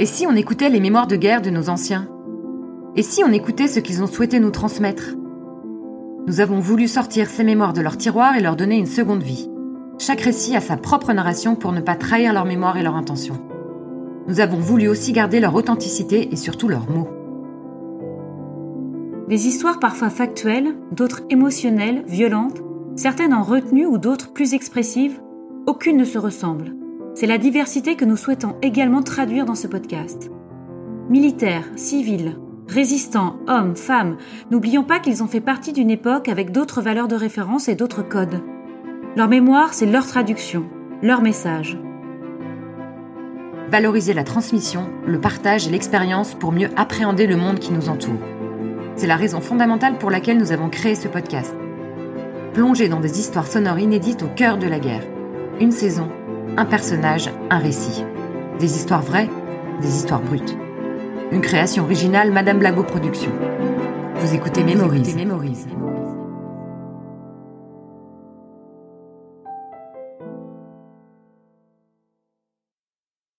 Et si on écoutait les mémoires de guerre de nos anciens? Et si on écoutait ce qu'ils ont souhaité nous transmettre? Nous avons voulu sortir ces mémoires de leur tiroir et leur donner une seconde vie. Chaque récit a sa propre narration pour ne pas trahir leur mémoire et leur intention. Nous avons voulu aussi garder leur authenticité et surtout leurs mots. Des histoires parfois factuelles, d'autres émotionnelles, violentes, certaines en retenue ou d'autres plus expressives, aucune ne se ressemble. C'est la diversité que nous souhaitons également traduire dans ce podcast. Militaires, civils, résistants, hommes, femmes, n'oublions pas qu'ils ont fait partie d'une époque avec d'autres valeurs de référence et d'autres codes. Leur mémoire, c'est leur traduction, leur message. Valoriser la transmission, le partage et l'expérience pour mieux appréhender le monde qui nous entoure. C'est la raison fondamentale pour laquelle nous avons créé ce podcast. Plonger dans des histoires sonores inédites au cœur de la guerre. Une saison, un personnage, un récit. Des histoires vraies, des histoires brutes. Une création originale Madame Blago Productions. Vous écoutez Mémorise.